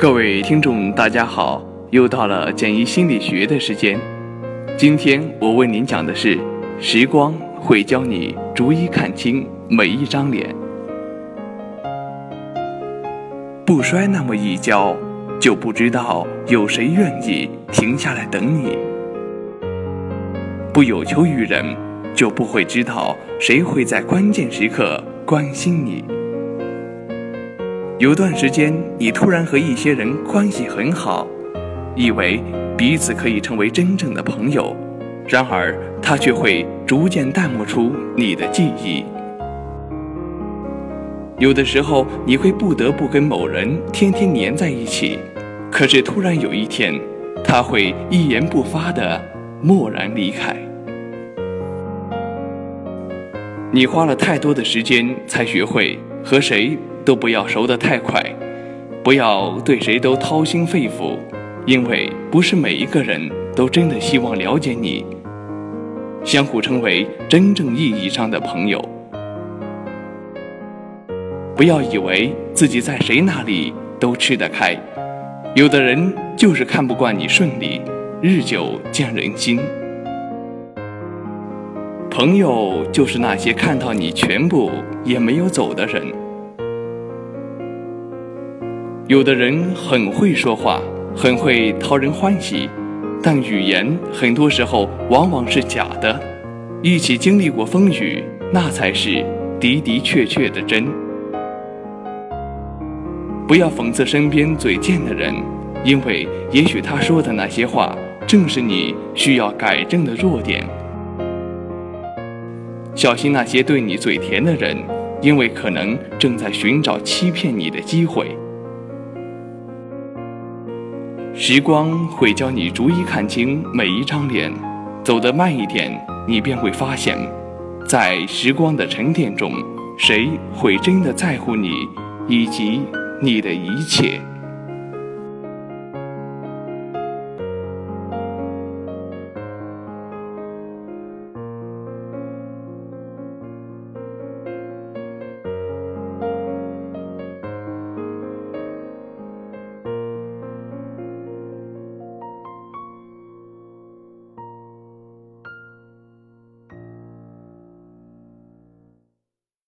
各位听众，大家好，又到了简易心理学的时间。今天我为您讲的是：时光会教你逐一看清每一张脸。不摔那么一跤，就不知道有谁愿意停下来等你；不有求于人，就不会知道谁会在关键时刻关心你。有段时间，你突然和一些人关系很好，以为彼此可以成为真正的朋友，然而他却会逐渐淡漠出你的记忆。有的时候，你会不得不跟某人天天黏在一起，可是突然有一天，他会一言不发的默然离开。你花了太多的时间才学会和谁。都不要熟得太快，不要对谁都掏心肺腑，因为不是每一个人都真的希望了解你，相互成为真正意义上的朋友。不要以为自己在谁那里都吃得开，有的人就是看不惯你顺利，日久见人心。朋友就是那些看到你全部也没有走的人。有的人很会说话，很会讨人欢喜，但语言很多时候往往是假的。一起经历过风雨，那才是的的确确的真。不要讽刺身边嘴贱的人，因为也许他说的那些话，正是你需要改正的弱点。小心那些对你嘴甜的人，因为可能正在寻找欺骗你的机会。时光会教你逐一看清每一张脸，走得慢一点，你便会发现，在时光的沉淀中，谁会真的在乎你，以及你的一切。